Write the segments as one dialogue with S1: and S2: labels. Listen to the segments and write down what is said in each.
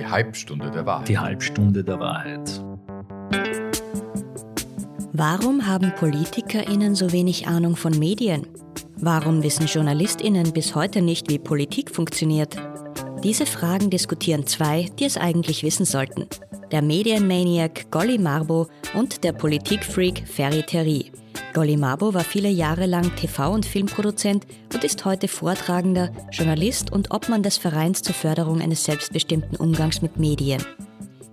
S1: Die Halbstunde der Wahrheit.
S2: Die Halbstunde der Wahrheit.
S3: Warum haben PolitikerInnen so wenig Ahnung von Medien? Warum wissen JournalistInnen bis heute nicht, wie Politik funktioniert? Diese Fragen diskutieren zwei, die es eigentlich wissen sollten. Der Medienmaniac Golly Marbo und der Politikfreak Ferry Terry. Golly Marbo war viele Jahre lang TV- und Filmproduzent und ist heute Vortragender, Journalist und Obmann des Vereins zur Förderung eines selbstbestimmten Umgangs mit Medien.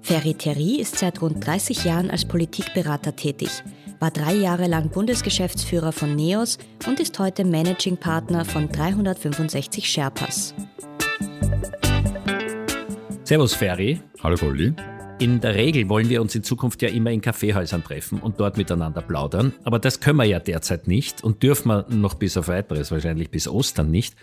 S3: Ferry Terry ist seit rund 30 Jahren als Politikberater tätig, war drei Jahre lang Bundesgeschäftsführer von NEOS und ist heute Managing Partner von 365 Sherpas.
S2: Servus Ferry.
S1: Hallo Golli.
S2: In der Regel wollen wir uns in Zukunft ja immer in Kaffeehäusern treffen und dort miteinander plaudern, aber das können wir ja derzeit nicht und dürfen wir noch bis auf weiteres, wahrscheinlich bis Ostern nicht.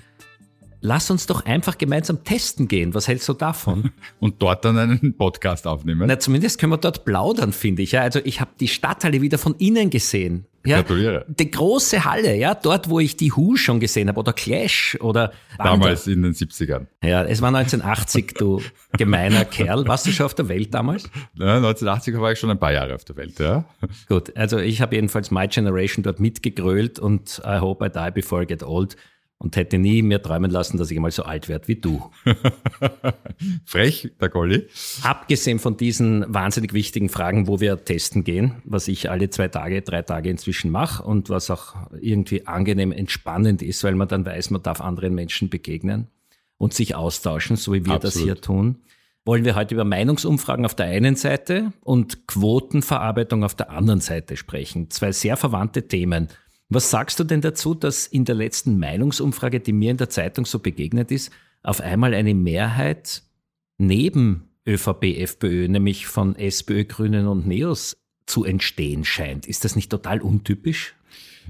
S2: Lass uns doch einfach gemeinsam testen gehen. Was hältst du davon?
S1: Und dort dann einen Podcast aufnehmen?
S2: Na, zumindest können wir dort plaudern, finde ich. Ja, also ich habe die Stadthalle wieder von innen gesehen. Ja,
S1: Gratuliere.
S2: Die große Halle, ja, dort, wo ich die Who schon gesehen habe oder Clash oder
S1: damals in den 70ern.
S2: Ja, es war 1980, du gemeiner Kerl. Warst du schon auf der Welt damals?
S1: Ja, 1980 war ich schon ein paar Jahre auf der Welt, ja.
S2: Gut, also ich habe jedenfalls My Generation dort mitgegrölt und I hope I die before I get old und hätte nie mehr träumen lassen, dass ich einmal so alt werde wie du.
S1: Frech, der Golli.
S2: Abgesehen von diesen wahnsinnig wichtigen Fragen, wo wir testen gehen, was ich alle zwei Tage, drei Tage inzwischen mache und was auch irgendwie angenehm entspannend ist, weil man dann weiß, man darf anderen Menschen begegnen und sich austauschen, so wie wir Absolut. das hier tun, wollen wir heute über Meinungsumfragen auf der einen Seite und Quotenverarbeitung auf der anderen Seite sprechen. Zwei sehr verwandte Themen. Was sagst du denn dazu, dass in der letzten Meinungsumfrage, die mir in der Zeitung so begegnet ist, auf einmal eine Mehrheit neben ÖVP, FPÖ, nämlich von SPÖ, Grünen und Neos zu entstehen scheint? Ist das nicht total untypisch?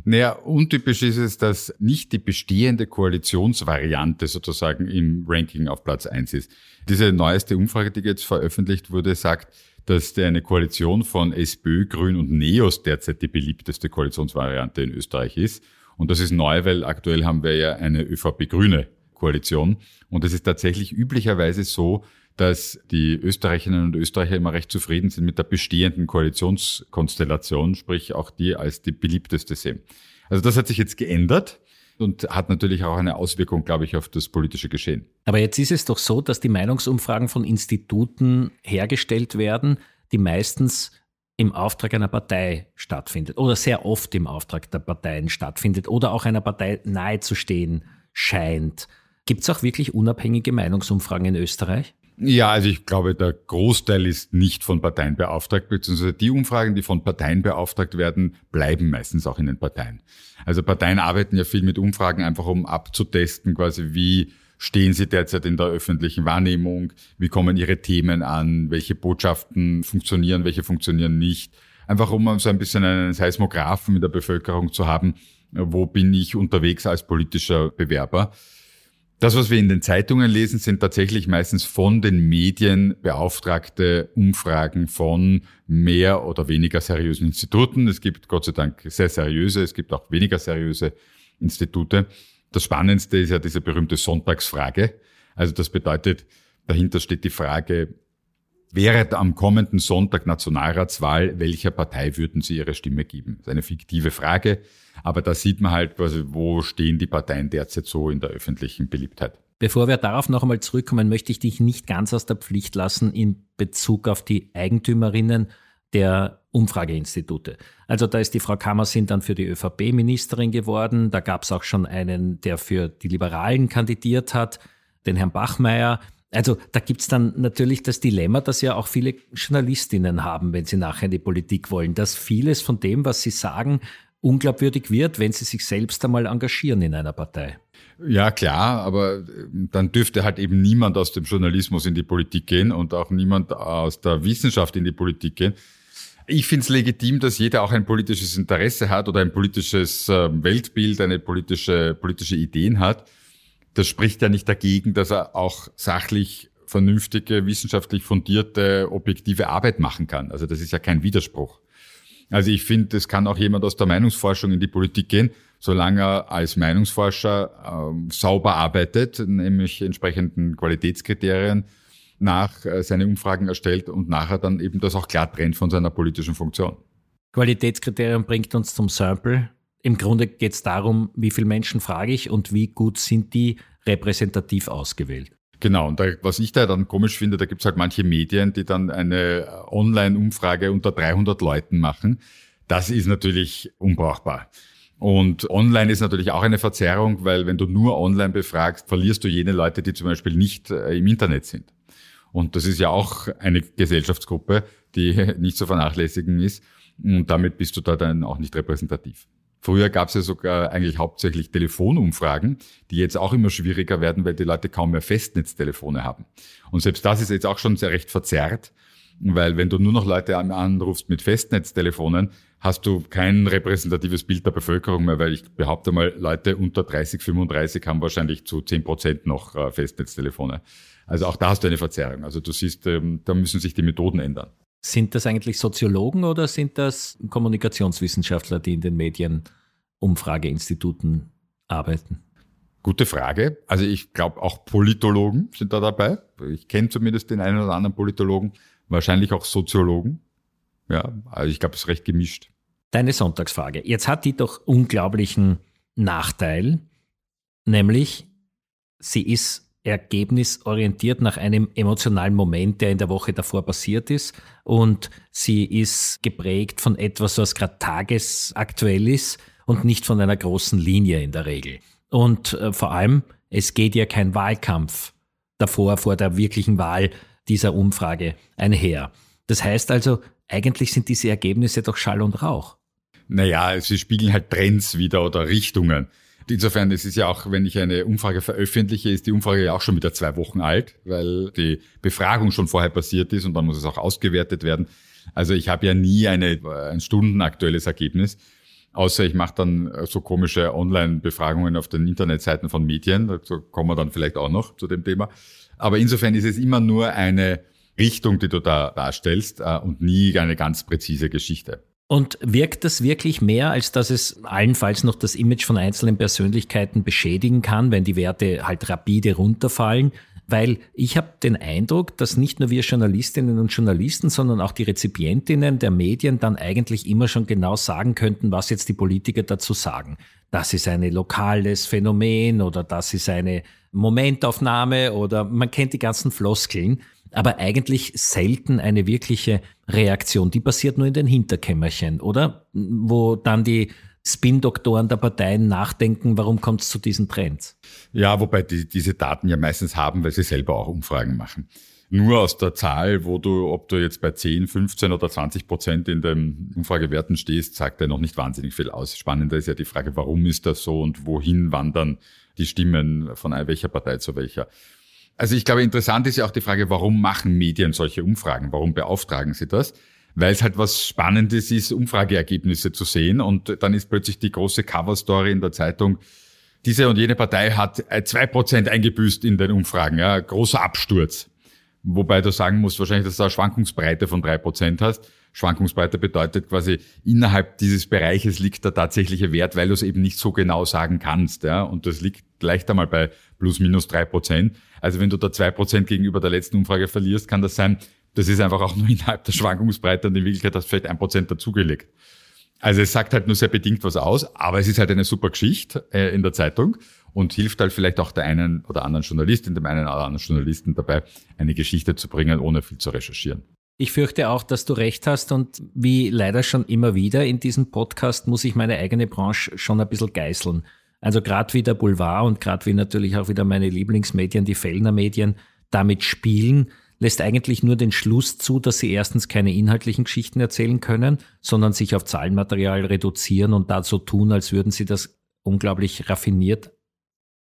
S1: Naja, untypisch ist es, dass nicht die bestehende Koalitionsvariante sozusagen im Ranking auf Platz eins ist. Diese neueste Umfrage, die jetzt veröffentlicht wurde, sagt, dass eine Koalition von SPÖ, Grün und Neos derzeit die beliebteste Koalitionsvariante in Österreich ist. Und das ist neu, weil aktuell haben wir ja eine ÖVP-Grüne Koalition. Und es ist tatsächlich üblicherweise so, dass die Österreicherinnen und Österreicher immer recht zufrieden sind mit der bestehenden Koalitionskonstellation, sprich auch die als die beliebteste sehen. Also das hat sich jetzt geändert und hat natürlich auch eine Auswirkung, glaube ich, auf das politische Geschehen.
S2: Aber jetzt ist es doch so, dass die Meinungsumfragen von Instituten hergestellt werden, die meistens im Auftrag einer Partei stattfindet oder sehr oft im Auftrag der Parteien stattfindet oder auch einer Partei nahezustehen scheint. Gibt es auch wirklich unabhängige Meinungsumfragen in Österreich?
S1: Ja, also ich glaube, der Großteil ist nicht von Parteien beauftragt, beziehungsweise die Umfragen, die von Parteien beauftragt werden, bleiben meistens auch in den Parteien. Also Parteien arbeiten ja viel mit Umfragen, einfach um abzutesten, quasi wie stehen sie derzeit in der öffentlichen Wahrnehmung, wie kommen ihre Themen an, welche Botschaften funktionieren, welche funktionieren nicht. Einfach um so ein bisschen einen Seismographen in der Bevölkerung zu haben, wo bin ich unterwegs als politischer Bewerber. Das, was wir in den Zeitungen lesen, sind tatsächlich meistens von den Medien beauftragte Umfragen von mehr oder weniger seriösen Instituten. Es gibt Gott sei Dank sehr seriöse, es gibt auch weniger seriöse Institute. Das Spannendste ist ja diese berühmte Sonntagsfrage. Also das bedeutet, dahinter steht die Frage, wäre am kommenden Sonntag Nationalratswahl, welcher Partei würden Sie Ihre Stimme geben? Das ist eine fiktive Frage. Aber da sieht man halt quasi, wo stehen die Parteien derzeit so in der öffentlichen Beliebtheit.
S2: Bevor wir darauf noch einmal zurückkommen, möchte ich dich nicht ganz aus der Pflicht lassen in Bezug auf die Eigentümerinnen der Umfrageinstitute. Also da ist die Frau Kammersin dann für die ÖVP Ministerin geworden. Da gab es auch schon einen, der für die Liberalen kandidiert hat, den Herrn Bachmeier. Also da gibt es dann natürlich das Dilemma, das ja auch viele Journalistinnen haben, wenn sie nachher in die Politik wollen, dass vieles von dem, was sie sagen, unglaubwürdig wird, wenn sie sich selbst einmal engagieren in einer Partei.
S1: Ja, klar, aber äh, dann dürfte halt eben niemand aus dem Journalismus in die Politik gehen und auch niemand aus der Wissenschaft in die Politik gehen. Ich finde es legitim, dass jeder auch ein politisches Interesse hat oder ein politisches ähm, Weltbild, eine politische, politische Ideen hat. Das spricht ja nicht dagegen, dass er auch sachlich vernünftige, wissenschaftlich fundierte, objektive Arbeit machen kann. Also das ist ja kein Widerspruch. Also ich finde, es kann auch jemand aus der Meinungsforschung in die Politik gehen, solange er als Meinungsforscher äh, sauber arbeitet, nämlich entsprechenden Qualitätskriterien nach äh, seine Umfragen erstellt und nachher dann eben das auch klar trennt von seiner politischen Funktion.
S2: Qualitätskriterium bringt uns zum Sample. Im Grunde geht es darum, wie viele Menschen frage ich und wie gut sind die repräsentativ ausgewählt.
S1: Genau, und da, was ich da dann komisch finde, da gibt es halt manche Medien, die dann eine Online-Umfrage unter 300 Leuten machen. Das ist natürlich unbrauchbar. Und online ist natürlich auch eine Verzerrung, weil wenn du nur online befragst, verlierst du jene Leute, die zum Beispiel nicht äh, im Internet sind. Und das ist ja auch eine Gesellschaftsgruppe, die nicht zu vernachlässigen ist. Und damit bist du da dann auch nicht repräsentativ. Früher gab es ja sogar eigentlich hauptsächlich Telefonumfragen, die jetzt auch immer schwieriger werden, weil die Leute kaum mehr Festnetztelefone haben. Und selbst das ist jetzt auch schon sehr recht verzerrt, weil wenn du nur noch Leute anrufst mit Festnetztelefonen, hast du kein repräsentatives Bild der Bevölkerung mehr, weil ich behaupte mal, Leute unter 30, 35 haben wahrscheinlich zu 10 Prozent noch äh, Festnetztelefone. Also auch da hast du eine Verzerrung. Also du siehst, ähm, da müssen sich die Methoden ändern.
S2: Sind das eigentlich Soziologen oder sind das Kommunikationswissenschaftler, die in den Medienumfrageinstituten arbeiten?
S1: Gute Frage. Also ich glaube auch Politologen sind da dabei. Ich kenne zumindest den einen oder anderen Politologen, wahrscheinlich auch Soziologen. Ja, also ich glaube, es ist recht gemischt.
S2: Deine Sonntagsfrage. Jetzt hat die doch unglaublichen Nachteil, nämlich sie ist ergebnisorientiert nach einem emotionalen Moment, der in der Woche davor passiert ist. Und sie ist geprägt von etwas, was gerade tagesaktuell ist und nicht von einer großen Linie in der Regel. Und äh, vor allem, es geht ja kein Wahlkampf davor, vor der wirklichen Wahl dieser Umfrage einher. Das heißt also, eigentlich sind diese Ergebnisse doch Schall und Rauch.
S1: Naja, sie spiegeln halt Trends wieder oder Richtungen. Insofern ist es ja auch, wenn ich eine Umfrage veröffentliche, ist die Umfrage ja auch schon wieder zwei Wochen alt, weil die Befragung schon vorher passiert ist und dann muss es auch ausgewertet werden. Also ich habe ja nie eine, ein stundenaktuelles Ergebnis, außer ich mache dann so komische Online-Befragungen auf den Internetseiten von Medien. Dazu kommen wir dann vielleicht auch noch zu dem Thema. Aber insofern ist es immer nur eine Richtung, die du da darstellst äh, und nie eine ganz präzise Geschichte.
S2: Und wirkt das wirklich mehr, als dass es allenfalls noch das Image von einzelnen Persönlichkeiten beschädigen kann, wenn die Werte halt rapide runterfallen? Weil ich habe den Eindruck, dass nicht nur wir Journalistinnen und Journalisten, sondern auch die Rezipientinnen der Medien dann eigentlich immer schon genau sagen könnten, was jetzt die Politiker dazu sagen. Das ist ein lokales Phänomen oder das ist eine Momentaufnahme oder man kennt die ganzen Floskeln aber eigentlich selten eine wirkliche Reaktion. Die passiert nur in den Hinterkämmerchen, oder? Wo dann die Spin-Doktoren der Parteien nachdenken, warum kommt es zu diesen Trends?
S1: Ja, wobei die diese Daten ja meistens haben, weil sie selber auch Umfragen machen. Nur aus der Zahl, wo du, ob du jetzt bei 10, 15 oder 20 Prozent in den Umfragewerten stehst, sagt er noch nicht wahnsinnig viel aus. Spannender ist ja die Frage, warum ist das so und wohin wandern die Stimmen von welcher Partei zu welcher. Also ich glaube, interessant ist ja auch die Frage, warum machen Medien solche Umfragen? Warum beauftragen sie das? Weil es halt was Spannendes ist, Umfrageergebnisse zu sehen. Und dann ist plötzlich die große Coverstory in der Zeitung, diese und jene Partei hat zwei Prozent eingebüßt in den Umfragen. Ja, großer Absturz. Wobei du sagen musst wahrscheinlich, dass du eine Schwankungsbreite von drei Prozent hast. Schwankungsbreite bedeutet quasi, innerhalb dieses Bereiches liegt der tatsächliche Wert, weil du es eben nicht so genau sagen kannst. Ja? Und das liegt leicht einmal bei plus minus drei Prozent. Also wenn du da zwei Prozent gegenüber der letzten Umfrage verlierst, kann das sein, das ist einfach auch nur innerhalb der Schwankungsbreite und in Wirklichkeit hast du vielleicht ein Prozent dazugelegt. Also es sagt halt nur sehr bedingt was aus, aber es ist halt eine super Geschichte äh, in der Zeitung und hilft halt vielleicht auch der einen oder anderen Journalistin, dem einen oder anderen Journalisten dabei, eine Geschichte zu bringen, ohne viel zu recherchieren.
S2: Ich fürchte auch, dass du recht hast und wie leider schon immer wieder in diesem Podcast muss ich meine eigene Branche schon ein bisschen geißeln. Also gerade wie der Boulevard und gerade wie natürlich auch wieder meine Lieblingsmedien, die Fellner Medien, damit spielen, lässt eigentlich nur den Schluss zu, dass sie erstens keine inhaltlichen Geschichten erzählen können, sondern sich auf Zahlenmaterial reduzieren und dazu tun, als würden sie das unglaublich raffiniert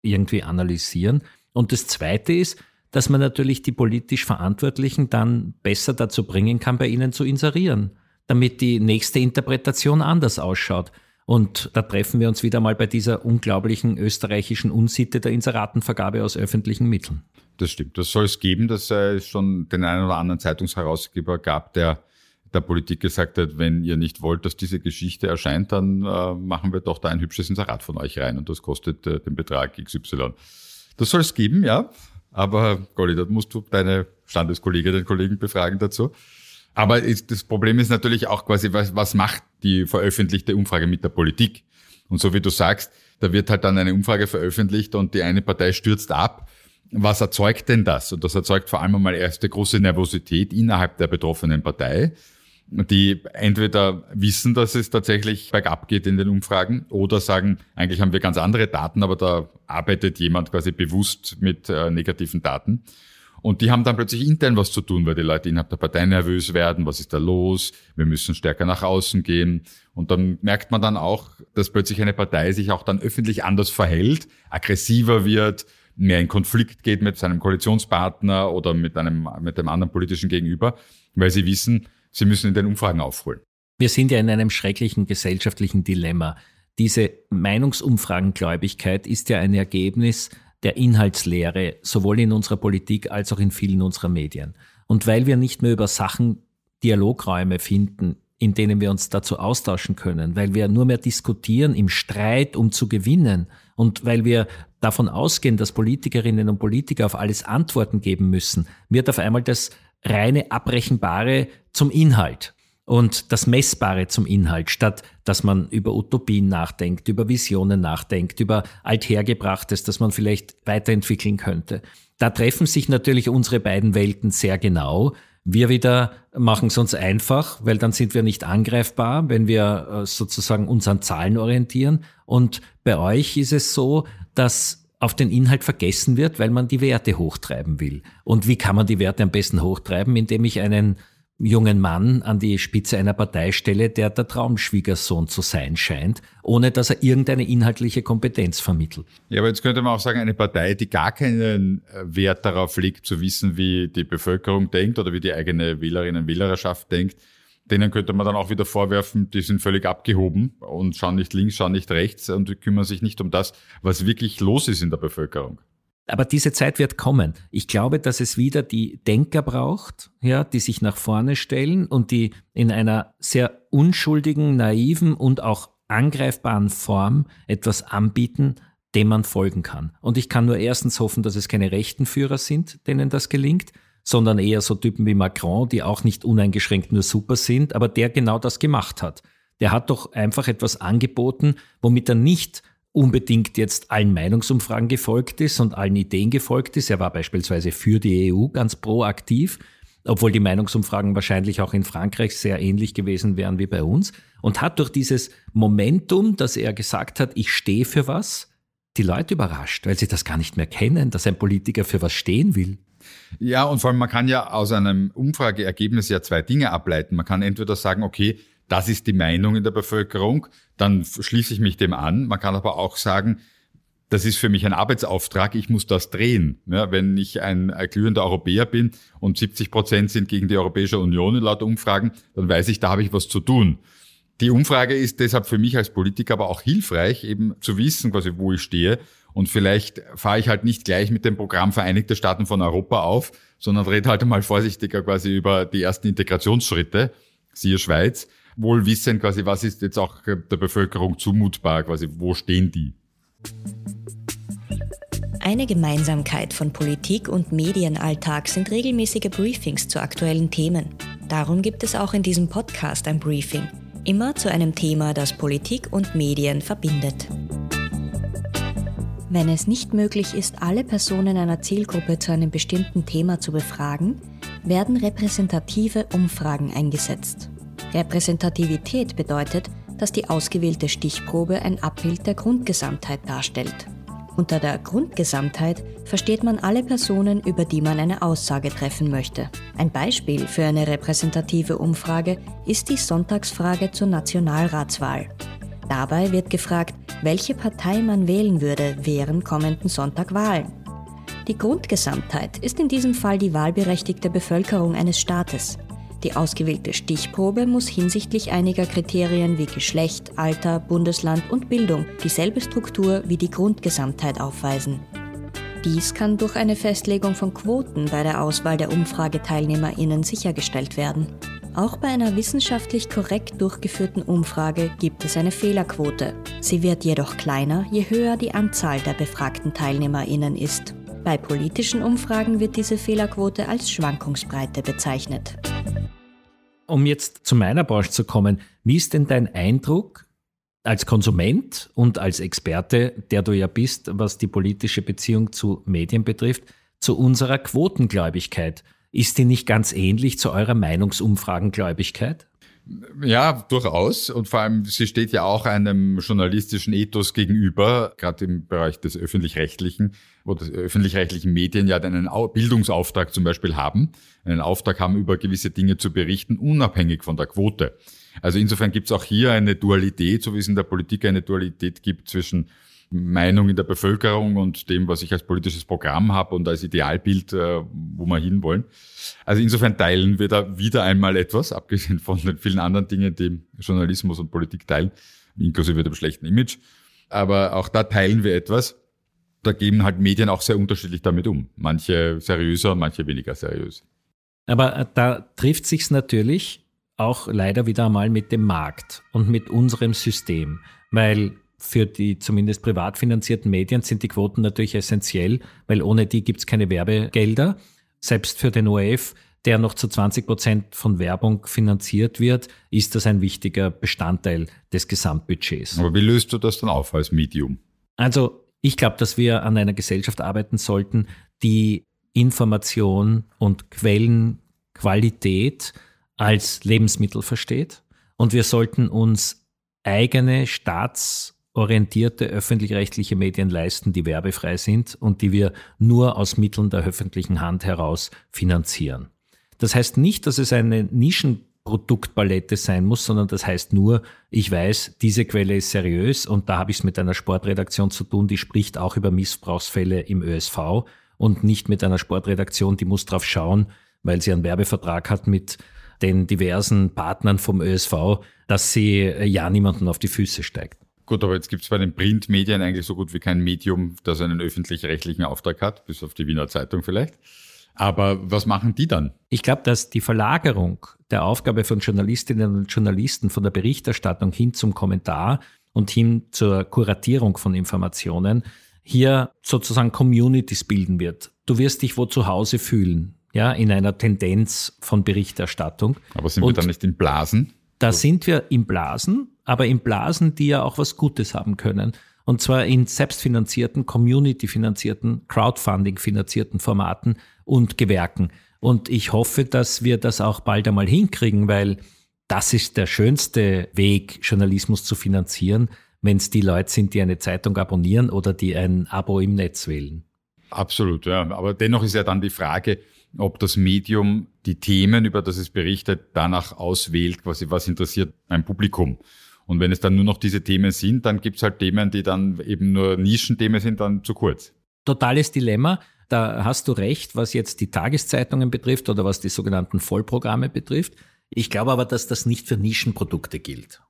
S2: irgendwie analysieren. Und das Zweite ist, dass man natürlich die politisch Verantwortlichen dann besser dazu bringen kann, bei ihnen zu inserieren, damit die nächste Interpretation anders ausschaut. Und da treffen wir uns wieder mal bei dieser unglaublichen österreichischen Unsitte der Inseratenvergabe aus öffentlichen Mitteln.
S1: Das stimmt. Das soll es geben, dass es schon den einen oder anderen Zeitungsherausgeber gab, der der Politik gesagt hat, wenn ihr nicht wollt, dass diese Geschichte erscheint, dann äh, machen wir doch da ein hübsches Inserat von euch rein und das kostet äh, den Betrag XY. Das soll es geben, ja. Aber Golli, da musst du deine Standeskolleginnen und Kollegen befragen dazu. Aber das Problem ist natürlich auch quasi, was, was macht die veröffentlichte Umfrage mit der Politik? Und so wie du sagst, da wird halt dann eine Umfrage veröffentlicht und die eine Partei stürzt ab. Was erzeugt denn das? Und das erzeugt vor allem einmal erste große Nervosität innerhalb der betroffenen Partei, die entweder wissen, dass es tatsächlich bergab geht in den Umfragen oder sagen, eigentlich haben wir ganz andere Daten, aber da arbeitet jemand quasi bewusst mit äh, negativen Daten. Und die haben dann plötzlich intern was zu tun, weil die Leute innerhalb der Partei nervös werden. Was ist da los? Wir müssen stärker nach außen gehen. Und dann merkt man dann auch, dass plötzlich eine Partei sich auch dann öffentlich anders verhält, aggressiver wird, mehr in Konflikt geht mit seinem Koalitionspartner oder mit einem, mit einem anderen politischen Gegenüber, weil sie wissen, sie müssen in den Umfragen aufholen.
S2: Wir sind ja in einem schrecklichen gesellschaftlichen Dilemma. Diese Meinungsumfragengläubigkeit ist ja ein Ergebnis der Inhaltslehre, sowohl in unserer Politik als auch in vielen unserer Medien. Und weil wir nicht mehr über Sachen Dialogräume finden, in denen wir uns dazu austauschen können, weil wir nur mehr diskutieren im Streit, um zu gewinnen und weil wir davon ausgehen, dass Politikerinnen und Politiker auf alles Antworten geben müssen, wird auf einmal das reine Abrechenbare zum Inhalt und das Messbare zum Inhalt, statt dass man über Utopien nachdenkt, über Visionen nachdenkt, über Althergebrachtes, das man vielleicht weiterentwickeln könnte. Da treffen sich natürlich unsere beiden Welten sehr genau. Wir wieder machen es uns einfach, weil dann sind wir nicht angreifbar, wenn wir äh, sozusagen uns an Zahlen orientieren. Und bei euch ist es so, dass auf den Inhalt vergessen wird, weil man die Werte hochtreiben will. Und wie kann man die Werte am besten hochtreiben? Indem ich einen jungen Mann an die Spitze einer Partei stelle, der der Traumschwiegersohn zu sein scheint, ohne dass er irgendeine inhaltliche Kompetenz vermittelt.
S1: Ja, aber jetzt könnte man auch sagen, eine Partei, die gar keinen äh, Wert darauf legt, zu wissen, wie die Bevölkerung denkt oder wie die eigene Wählerinnen und Wählerschaft denkt, denen könnte man dann auch wieder vorwerfen, die sind völlig abgehoben und schauen nicht links, schauen nicht rechts und kümmern sich nicht um das, was wirklich los ist in der Bevölkerung.
S2: Aber diese Zeit wird kommen. Ich glaube, dass es wieder die Denker braucht, ja, die sich nach vorne stellen und die in einer sehr unschuldigen, naiven und auch angreifbaren Form etwas anbieten, dem man folgen kann. Und ich kann nur erstens hoffen, dass es keine rechten Führer sind, denen das gelingt, sondern eher so Typen wie Macron, die auch nicht uneingeschränkt nur super sind, aber der genau das gemacht hat. Der hat doch einfach etwas angeboten, womit er nicht unbedingt jetzt allen Meinungsumfragen gefolgt ist und allen Ideen gefolgt ist. Er war beispielsweise für die EU ganz proaktiv, obwohl die Meinungsumfragen wahrscheinlich auch in Frankreich sehr ähnlich gewesen wären wie bei uns und hat durch dieses Momentum, dass er gesagt hat, ich stehe für was, die Leute überrascht, weil sie das gar nicht mehr kennen, dass ein Politiker für was stehen will.
S1: Ja, und vor allem, man kann ja aus einem Umfrageergebnis ja zwei Dinge ableiten. Man kann entweder sagen, okay, das ist die Meinung in der Bevölkerung, dann schließe ich mich dem an. Man kann aber auch sagen, das ist für mich ein Arbeitsauftrag, ich muss das drehen. Ja, wenn ich ein, ein glühender Europäer bin und 70 Prozent sind gegen die Europäische Union laut Umfragen, dann weiß ich, da habe ich was zu tun. Die Umfrage ist deshalb für mich als Politiker aber auch hilfreich, eben zu wissen, quasi, wo ich stehe. Und vielleicht fahre ich halt nicht gleich mit dem Programm Vereinigte Staaten von Europa auf, sondern rede halt mal vorsichtiger quasi über die ersten Integrationsschritte, siehe Schweiz, wohl wissen quasi, was ist jetzt auch der Bevölkerung zumutbar, quasi, wo stehen die?
S3: Eine Gemeinsamkeit von Politik und Medienalltag sind regelmäßige Briefings zu aktuellen Themen. Darum gibt es auch in diesem Podcast ein Briefing, immer zu einem Thema, das Politik und Medien verbindet. Wenn es nicht möglich ist, alle Personen einer Zielgruppe zu einem bestimmten Thema zu befragen, werden repräsentative Umfragen eingesetzt. Repräsentativität bedeutet, dass die ausgewählte Stichprobe ein Abbild der Grundgesamtheit darstellt. Unter der Grundgesamtheit versteht man alle Personen, über die man eine Aussage treffen möchte. Ein Beispiel für eine repräsentative Umfrage ist die Sonntagsfrage zur Nationalratswahl. Dabei wird gefragt, welche Partei man wählen würde während kommenden Sonntag Wahlen. Die Grundgesamtheit ist in diesem Fall die wahlberechtigte Bevölkerung eines Staates. Die ausgewählte Stichprobe muss hinsichtlich einiger Kriterien wie Geschlecht, Alter, Bundesland und Bildung dieselbe Struktur wie die Grundgesamtheit aufweisen. Dies kann durch eine Festlegung von Quoten bei der Auswahl der Umfrageteilnehmerinnen sichergestellt werden. Auch bei einer wissenschaftlich korrekt durchgeführten Umfrage gibt es eine Fehlerquote. Sie wird jedoch kleiner, je höher die Anzahl der befragten Teilnehmerinnen ist. Bei politischen Umfragen wird diese Fehlerquote als Schwankungsbreite bezeichnet.
S2: Um jetzt zu meiner Branche zu kommen, wie ist denn dein Eindruck als Konsument und als Experte, der du ja bist, was die politische Beziehung zu Medien betrifft, zu unserer Quotengläubigkeit? Ist die nicht ganz ähnlich zu eurer Meinungsumfragengläubigkeit?
S1: Ja, durchaus. Und vor allem, sie steht ja auch einem journalistischen Ethos gegenüber, gerade im Bereich des öffentlich-rechtlichen, wo die öffentlich-rechtlichen Medien ja einen Bildungsauftrag zum Beispiel haben, einen Auftrag haben, über gewisse Dinge zu berichten, unabhängig von der Quote. Also insofern gibt es auch hier eine Dualität, so wie es in der Politik eine Dualität gibt zwischen Meinung in der Bevölkerung und dem, was ich als politisches Programm habe und als Idealbild, äh, wo wir hinwollen. Also insofern teilen wir da wieder einmal etwas, abgesehen von den vielen anderen Dingen, die Journalismus und Politik teilen, inklusive dem schlechten Image. Aber auch da teilen wir etwas. Da gehen halt Medien auch sehr unterschiedlich damit um. Manche seriöser, manche weniger seriös.
S2: Aber äh, da trifft sich's natürlich auch leider wieder einmal mit dem Markt und mit unserem System, weil für die zumindest privat finanzierten Medien sind die Quoten natürlich essentiell, weil ohne die gibt es keine Werbegelder. Selbst für den ORF, der noch zu 20 Prozent von Werbung finanziert wird, ist das ein wichtiger Bestandteil des Gesamtbudgets.
S1: Aber wie löst du das dann auf als Medium?
S2: Also ich glaube, dass wir an einer Gesellschaft arbeiten sollten, die Information und Quellenqualität als Lebensmittel versteht. Und wir sollten uns eigene Staats- orientierte öffentlich-rechtliche Medien leisten, die werbefrei sind und die wir nur aus Mitteln der öffentlichen Hand heraus finanzieren. Das heißt nicht, dass es eine Nischenproduktpalette sein muss, sondern das heißt nur, ich weiß, diese Quelle ist seriös und da habe ich es mit einer Sportredaktion zu tun, die spricht auch über Missbrauchsfälle im ÖSV und nicht mit einer Sportredaktion, die muss drauf schauen, weil sie einen Werbevertrag hat mit den diversen Partnern vom ÖSV, dass sie ja niemanden auf die Füße steigt.
S1: Gut, aber jetzt gibt es bei den Printmedien eigentlich so gut wie kein Medium, das einen öffentlich-rechtlichen Auftrag hat, bis auf die Wiener Zeitung vielleicht. Aber was machen die dann?
S2: Ich glaube, dass die Verlagerung der Aufgabe von Journalistinnen und Journalisten von der Berichterstattung hin zum Kommentar und hin zur Kuratierung von Informationen hier sozusagen Communities bilden wird. Du wirst dich wo zu Hause fühlen, ja, in einer Tendenz von Berichterstattung.
S1: Aber sind und wir dann nicht in Blasen?
S2: Da sind wir in Blasen aber in Blasen, die ja auch was Gutes haben können. Und zwar in selbstfinanzierten, community-finanzierten, Crowdfunding-finanzierten Formaten und Gewerken. Und ich hoffe, dass wir das auch bald einmal hinkriegen, weil das ist der schönste Weg, Journalismus zu finanzieren, wenn es die Leute sind, die eine Zeitung abonnieren oder die ein Abo im Netz wählen.
S1: Absolut, ja. Aber dennoch ist ja dann die Frage, ob das Medium die Themen, über das es berichtet, danach auswählt, quasi was interessiert ein Publikum. Und wenn es dann nur noch diese Themen sind, dann gibt es halt Themen, die dann eben nur Nischenthemen sind, dann zu kurz.
S2: Totales Dilemma. Da hast du recht, was jetzt die Tageszeitungen betrifft oder was die sogenannten Vollprogramme betrifft. Ich glaube aber, dass das nicht für Nischenprodukte gilt.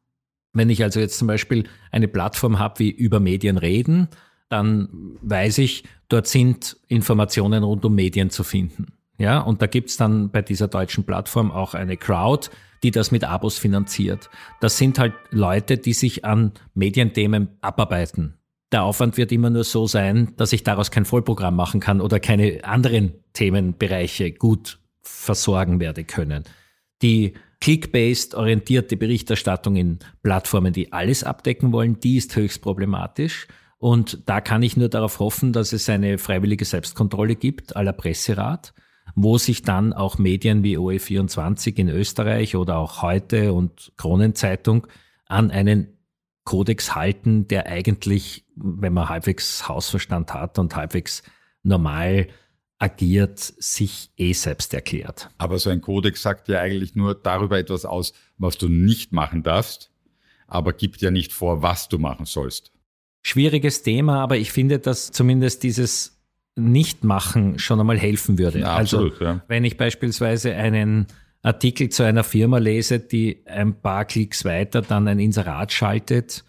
S2: Wenn ich also jetzt zum Beispiel eine Plattform habe wie über Medien reden, dann weiß ich, dort sind Informationen rund um Medien zu finden. Ja, und da gibt's dann bei dieser deutschen Plattform auch eine Crowd, die das mit Abos finanziert. Das sind halt Leute, die sich an Medienthemen abarbeiten. Der Aufwand wird immer nur so sein, dass ich daraus kein Vollprogramm machen kann oder keine anderen Themenbereiche gut versorgen werde können. Die click-based orientierte Berichterstattung in Plattformen, die alles abdecken wollen, die ist höchst problematisch. Und da kann ich nur darauf hoffen, dass es eine freiwillige Selbstkontrolle gibt, aller Presserat wo sich dann auch Medien wie OE24 in Österreich oder auch heute und Kronenzeitung an einen Kodex halten, der eigentlich, wenn man halbwegs Hausverstand hat und halbwegs normal agiert, sich eh selbst erklärt.
S1: Aber so ein Kodex sagt ja eigentlich nur darüber etwas aus, was du nicht machen darfst, aber gibt ja nicht vor, was du machen sollst.
S2: Schwieriges Thema, aber ich finde, dass zumindest dieses nicht machen schon einmal helfen würde. Ja, also absolut, ja. wenn ich beispielsweise einen Artikel zu einer Firma lese, die ein paar Klicks weiter dann ein Inserat schaltet,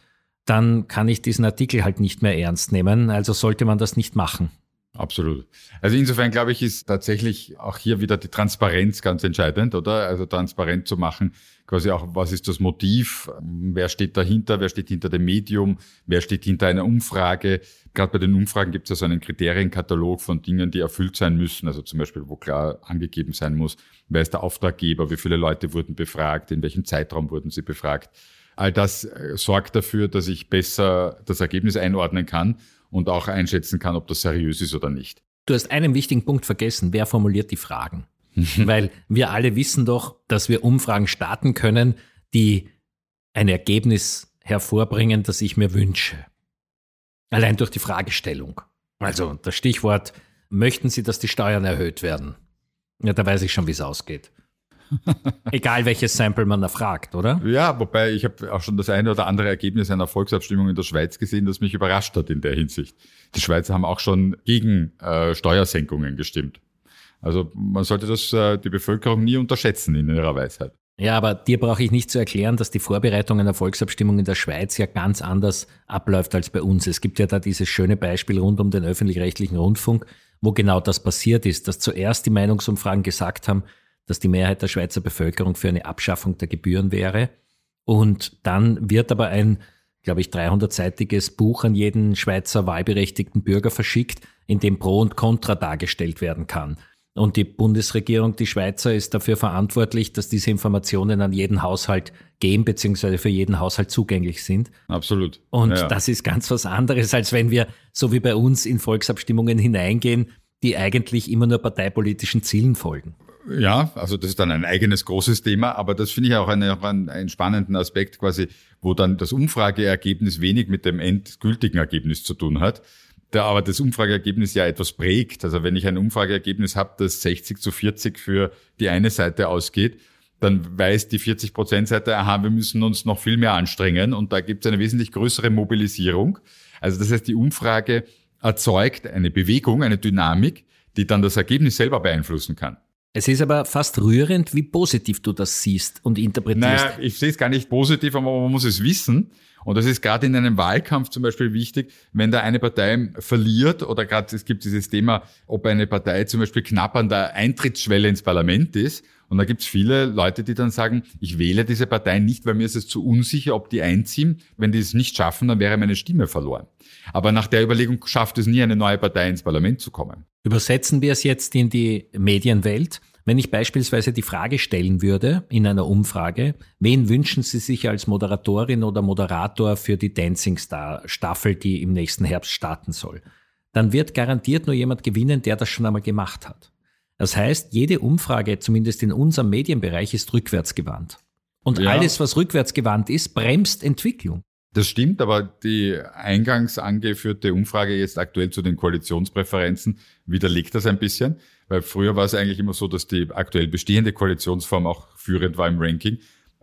S2: dann kann ich diesen Artikel halt nicht mehr ernst nehmen. Also sollte man das nicht machen.
S1: Absolut. Also insofern glaube ich, ist tatsächlich auch hier wieder die Transparenz ganz entscheidend, oder? Also transparent zu machen, quasi auch, was ist das Motiv, wer steht dahinter, wer steht hinter dem Medium, wer steht hinter einer Umfrage. Gerade bei den Umfragen gibt es ja so einen Kriterienkatalog von Dingen, die erfüllt sein müssen, also zum Beispiel, wo klar angegeben sein muss, wer ist der Auftraggeber, wie viele Leute wurden befragt, in welchem Zeitraum wurden sie befragt. All das äh, sorgt dafür, dass ich besser das Ergebnis einordnen kann und auch einschätzen kann, ob das seriös ist oder nicht.
S2: Du hast einen wichtigen Punkt vergessen. Wer formuliert die Fragen? Weil wir alle wissen doch, dass wir Umfragen starten können, die ein Ergebnis hervorbringen, das ich mir wünsche. Allein durch die Fragestellung. Also das Stichwort, möchten Sie, dass die Steuern erhöht werden? Ja, da weiß ich schon, wie es ausgeht. Egal welches Sample man erfragt, oder?
S1: Ja, wobei ich habe auch schon das eine oder andere Ergebnis einer Volksabstimmung in der Schweiz gesehen, das mich überrascht hat in der Hinsicht. Die Schweizer haben auch schon gegen äh, Steuersenkungen gestimmt. Also man sollte das äh, die Bevölkerung nie unterschätzen in ihrer Weisheit.
S2: Ja, aber dir brauche ich nicht zu erklären, dass die Vorbereitung einer Volksabstimmung in der Schweiz ja ganz anders abläuft als bei uns. Es gibt ja da dieses schöne Beispiel rund um den öffentlich-rechtlichen Rundfunk, wo genau das passiert ist, dass zuerst die Meinungsumfragen gesagt haben, dass die Mehrheit der Schweizer Bevölkerung für eine Abschaffung der Gebühren wäre. Und dann wird aber ein, glaube ich, 300-seitiges Buch an jeden Schweizer wahlberechtigten Bürger verschickt, in dem Pro und Contra dargestellt werden kann. Und die Bundesregierung, die Schweizer, ist dafür verantwortlich, dass diese Informationen an jeden Haushalt gehen, beziehungsweise für jeden Haushalt zugänglich sind.
S1: Absolut.
S2: Und ja. das ist ganz was anderes, als wenn wir, so wie bei uns, in Volksabstimmungen hineingehen, die eigentlich immer nur parteipolitischen Zielen folgen.
S1: Ja, also das ist dann ein eigenes großes Thema, aber das finde ich auch, eine, auch einen, einen spannenden Aspekt quasi, wo dann das Umfrageergebnis wenig mit dem endgültigen Ergebnis zu tun hat, da aber das Umfrageergebnis ja etwas prägt. Also wenn ich ein Umfrageergebnis habe, das 60 zu 40 für die eine Seite ausgeht, dann weiß die 40 Prozent Seite, aha, wir müssen uns noch viel mehr anstrengen und da gibt es eine wesentlich größere Mobilisierung. Also das heißt, die Umfrage erzeugt eine Bewegung, eine Dynamik, die dann das Ergebnis selber beeinflussen kann.
S2: Es ist aber fast rührend, wie positiv du das siehst und interpretierst.
S1: Naja, ich sehe es gar nicht positiv, aber man muss es wissen. Und das ist gerade in einem Wahlkampf zum Beispiel wichtig, wenn da eine Partei verliert oder gerade es gibt dieses Thema, ob eine Partei zum Beispiel knapp an der Eintrittsschwelle ins Parlament ist. Und da gibt es viele Leute, die dann sagen, ich wähle diese Partei nicht, weil mir ist es zu unsicher, ob die einziehen. Wenn die es nicht schaffen, dann wäre meine Stimme verloren. Aber nach der Überlegung schafft es nie, eine neue Partei ins Parlament zu kommen.
S2: Übersetzen wir es jetzt in die Medienwelt. Wenn ich beispielsweise die Frage stellen würde in einer Umfrage, wen wünschen Sie sich als Moderatorin oder Moderator für die Dancing Star Staffel, die im nächsten Herbst starten soll, dann wird garantiert nur jemand gewinnen, der das schon einmal gemacht hat. Das heißt, jede Umfrage, zumindest in unserem Medienbereich, ist rückwärtsgewandt. Und ja. alles, was rückwärtsgewandt ist, bremst Entwicklung.
S1: Das stimmt, aber die eingangs angeführte Umfrage jetzt aktuell zu den Koalitionspräferenzen widerlegt das ein bisschen, weil früher war es eigentlich immer so, dass die aktuell bestehende Koalitionsform auch führend war im Ranking.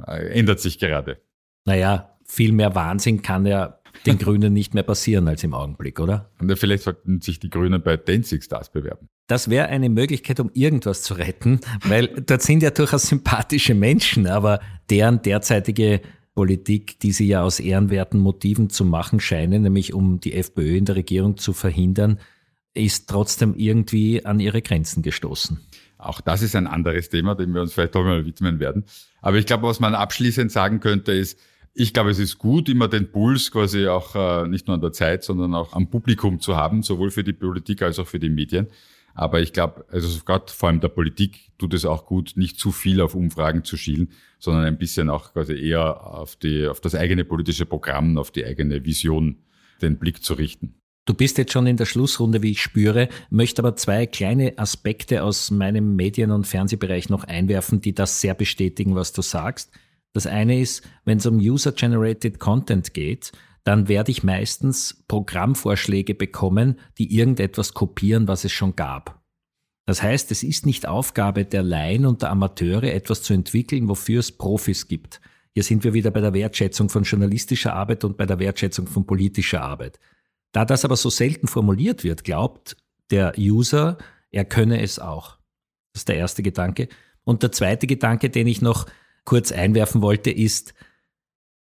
S1: Äh, ändert sich gerade.
S2: Naja, viel mehr Wahnsinn kann ja den Grünen nicht mehr passieren als im Augenblick, oder?
S1: Und vielleicht sollten sich die Grünen bei Dancing Stars bewerben.
S2: Das wäre eine Möglichkeit, um irgendwas zu retten, weil dort sind ja durchaus sympathische Menschen, aber deren derzeitige Politik, die sie ja aus ehrenwerten Motiven zu machen scheinen, nämlich um die FPÖ in der Regierung zu verhindern, ist trotzdem irgendwie an ihre Grenzen gestoßen.
S1: Auch das ist ein anderes Thema, dem wir uns vielleicht auch mal widmen werden. Aber ich glaube, was man abschließend sagen könnte, ist, ich glaube, es ist gut, immer den Puls quasi auch äh, nicht nur an der Zeit, sondern auch am Publikum zu haben, sowohl für die Politik als auch für die Medien. Aber ich glaube, also gerade vor allem der Politik tut es auch gut, nicht zu viel auf Umfragen zu schielen, sondern ein bisschen auch quasi eher auf, die, auf das eigene politische Programm, auf die eigene Vision den Blick zu richten.
S2: Du bist jetzt schon in der Schlussrunde, wie ich spüre, möchte aber zwei kleine Aspekte aus meinem Medien- und Fernsehbereich noch einwerfen, die das sehr bestätigen, was du sagst. Das eine ist, wenn es um User-Generated Content geht, dann werde ich meistens Programmvorschläge bekommen, die irgendetwas kopieren, was es schon gab. Das heißt, es ist nicht Aufgabe der Laien und der Amateure, etwas zu entwickeln, wofür es Profis gibt. Hier sind wir wieder bei der Wertschätzung von journalistischer Arbeit und bei der Wertschätzung von politischer Arbeit. Da das aber so selten formuliert wird, glaubt der User, er könne es auch. Das ist der erste Gedanke. Und der zweite Gedanke, den ich noch kurz einwerfen wollte, ist,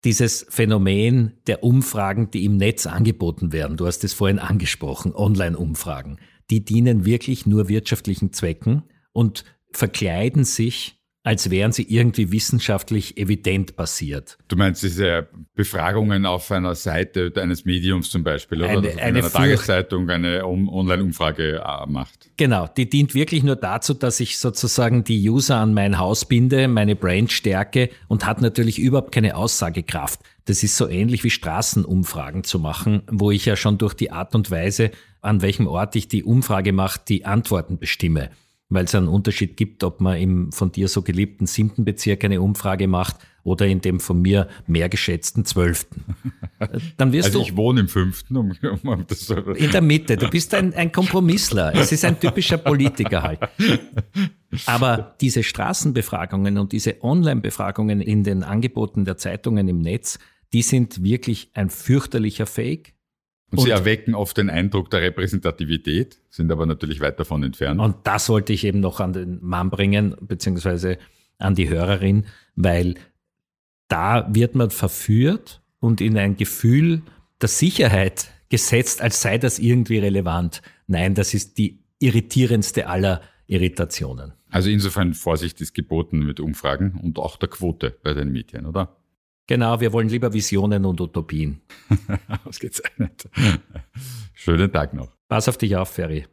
S2: dieses Phänomen der Umfragen, die im Netz angeboten werden. Du hast es vorhin angesprochen, Online-Umfragen. die dienen wirklich nur wirtschaftlichen Zwecken und verkleiden sich als wären sie irgendwie wissenschaftlich evident basiert.
S1: Du meinst diese Befragungen auf einer Seite eines Mediums zum Beispiel, oder?
S2: Eine, eine
S1: einer Tageszeitung eine Online-Umfrage äh, macht.
S2: Genau, die dient wirklich nur dazu, dass ich sozusagen die User an mein Haus binde, meine Brand stärke und hat natürlich überhaupt keine Aussagekraft. Das ist so ähnlich wie Straßenumfragen zu machen, wo ich ja schon durch die Art und Weise, an welchem Ort ich die Umfrage mache, die Antworten bestimme weil es einen Unterschied gibt, ob man im von dir so geliebten siebten Bezirk eine Umfrage macht oder in dem von mir mehr geschätzten zwölften.
S1: Dann wirst also du. ich wohne im fünften. Um,
S2: um das in der Mitte. Du bist ein, ein Kompromissler. Es ist ein typischer Politiker halt. Aber diese Straßenbefragungen und diese Online-Befragungen in den Angeboten der Zeitungen im Netz, die sind wirklich ein fürchterlicher Fake.
S1: Und, und, sie erwecken oft den Eindruck der Repräsentativität, sind aber natürlich weit davon entfernt.
S2: Und das wollte ich eben noch an den Mann bringen, beziehungsweise an die Hörerin, weil da wird man verführt und in ein Gefühl der Sicherheit gesetzt, als sei das irgendwie relevant. Nein, das ist die irritierendste aller Irritationen.
S1: Also insofern Vorsicht ist geboten mit Umfragen und auch der Quote bei den Medien, oder?
S2: Genau, wir wollen lieber Visionen und Utopien.
S1: Ausgezeichnet. Schönen Tag noch.
S2: Pass auf dich auf, Ferry.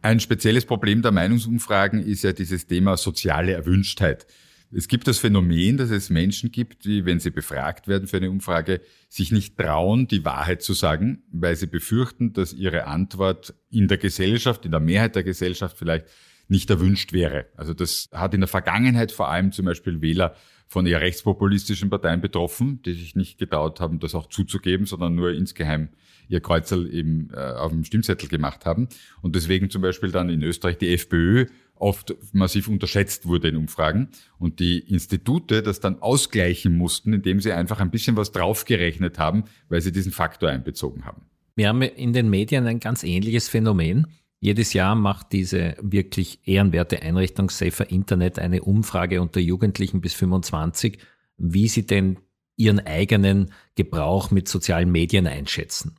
S1: Ein spezielles Problem der Meinungsumfragen ist ja dieses Thema soziale Erwünschtheit. Es gibt das Phänomen, dass es Menschen gibt, die, wenn sie befragt werden für eine Umfrage, sich nicht trauen, die Wahrheit zu sagen, weil sie befürchten, dass ihre Antwort in der Gesellschaft, in der Mehrheit der Gesellschaft vielleicht nicht erwünscht wäre. Also das hat in der Vergangenheit vor allem zum Beispiel Wähler von eher rechtspopulistischen Parteien betroffen, die sich nicht getraut haben, das auch zuzugeben, sondern nur insgeheim ihr Kreuzel eben äh, auf dem Stimmzettel gemacht haben. Und deswegen zum Beispiel dann in Österreich die FPÖ oft massiv unterschätzt wurde in Umfragen und die Institute das dann ausgleichen mussten, indem sie einfach ein bisschen was draufgerechnet haben, weil sie diesen Faktor einbezogen haben.
S2: Wir haben in den Medien ein ganz ähnliches Phänomen. Jedes Jahr macht diese wirklich ehrenwerte Einrichtung Safer Internet eine Umfrage unter Jugendlichen bis 25, wie sie denn ihren eigenen Gebrauch mit sozialen Medien einschätzen.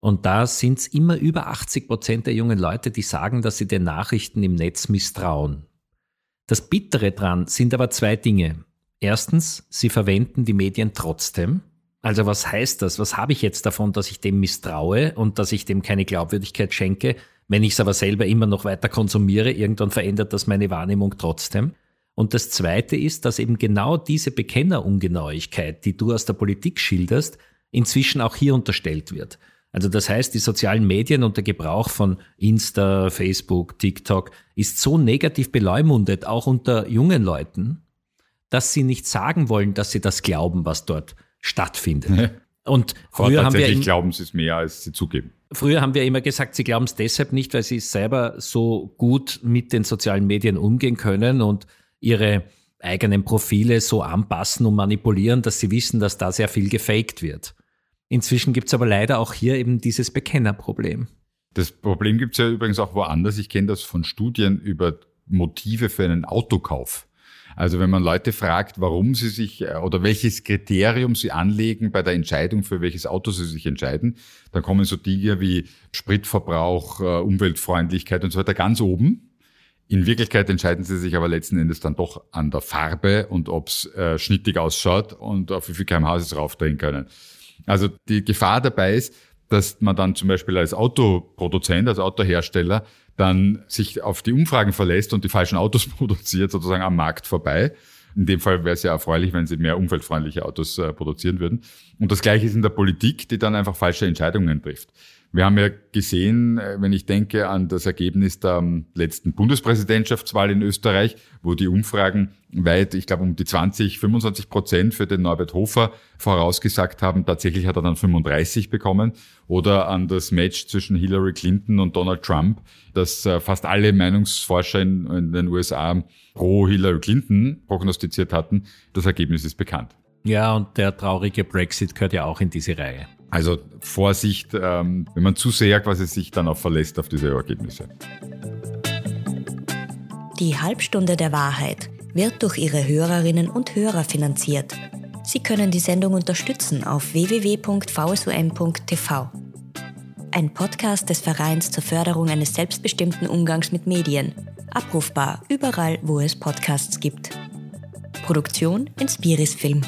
S2: Und da sind es immer über 80 Prozent der jungen Leute, die sagen, dass sie den Nachrichten im Netz misstrauen. Das Bittere dran sind aber zwei Dinge. Erstens, sie verwenden die Medien trotzdem. Also was heißt das? Was habe ich jetzt davon, dass ich dem misstraue und dass ich dem keine Glaubwürdigkeit schenke? Wenn ich es aber selber immer noch weiter konsumiere, irgendwann verändert das meine Wahrnehmung trotzdem. Und das Zweite ist, dass eben genau diese Bekennerungenauigkeit, die du aus der Politik schilderst, inzwischen auch hier unterstellt wird. Also das heißt, die sozialen Medien und der Gebrauch von Insta, Facebook, TikTok ist so negativ beleumundet, auch unter jungen Leuten, dass sie nicht sagen wollen, dass sie das glauben, was dort stattfindet.
S1: Und früher haben wir glauben sie es mehr, als sie zugeben.
S2: Früher haben wir immer gesagt, sie glauben es deshalb nicht, weil sie selber so gut mit den sozialen Medien umgehen können und ihre eigenen Profile so anpassen und manipulieren, dass sie wissen, dass da sehr viel gefaked wird. Inzwischen gibt es aber leider auch hier eben dieses Bekennerproblem.
S1: Das Problem gibt es ja übrigens auch woanders. Ich kenne das von Studien über Motive für einen Autokauf. Also wenn man Leute fragt, warum sie sich äh, oder welches Kriterium sie anlegen bei der Entscheidung, für welches Auto sie sich entscheiden, dann kommen so Dinge wie Spritverbrauch, äh, Umweltfreundlichkeit und so weiter ganz oben. In Wirklichkeit entscheiden sie sich aber letzten Endes dann doch an der Farbe und ob es äh, schnittig ausschaut und auf wie viel kmh sie es raufdrehen können. Also die Gefahr dabei ist, dass man dann zum Beispiel als Autoproduzent, als Autohersteller dann sich auf die Umfragen verlässt und die falschen Autos produziert, sozusagen am Markt vorbei. In dem Fall wäre es ja erfreulich, wenn sie mehr umweltfreundliche Autos äh, produzieren würden. Und das Gleiche ist in der Politik, die dann einfach falsche Entscheidungen trifft. Wir haben ja gesehen, äh, wenn ich denke an das Ergebnis der ähm, letzten Bundespräsidentschaftswahl in Österreich, wo die Umfragen weit, ich glaube um die 20, 25 Prozent für den Norbert Hofer vorausgesagt haben. Tatsächlich hat er dann 35 bekommen. Oder an das Match zwischen Hillary Clinton und Donald Trump, das äh, fast alle Meinungsforscher in den USA pro Hillary Clinton prognostiziert hatten. Das Ergebnis ist bekannt.
S2: Ja, und der traurige Brexit gehört ja auch in diese Reihe.
S1: Also Vorsicht, ähm, wenn man zu sehr quasi sich dann auch verlässt auf diese Ergebnisse.
S3: Die Halbstunde der Wahrheit wird durch ihre Hörerinnen und Hörer finanziert. Sie können die Sendung unterstützen auf www.vsum.tv. Ein Podcast des Vereins zur Förderung eines selbstbestimmten Umgangs mit Medien. Abrufbar überall, wo es Podcasts gibt. Produktion Inspiris Film.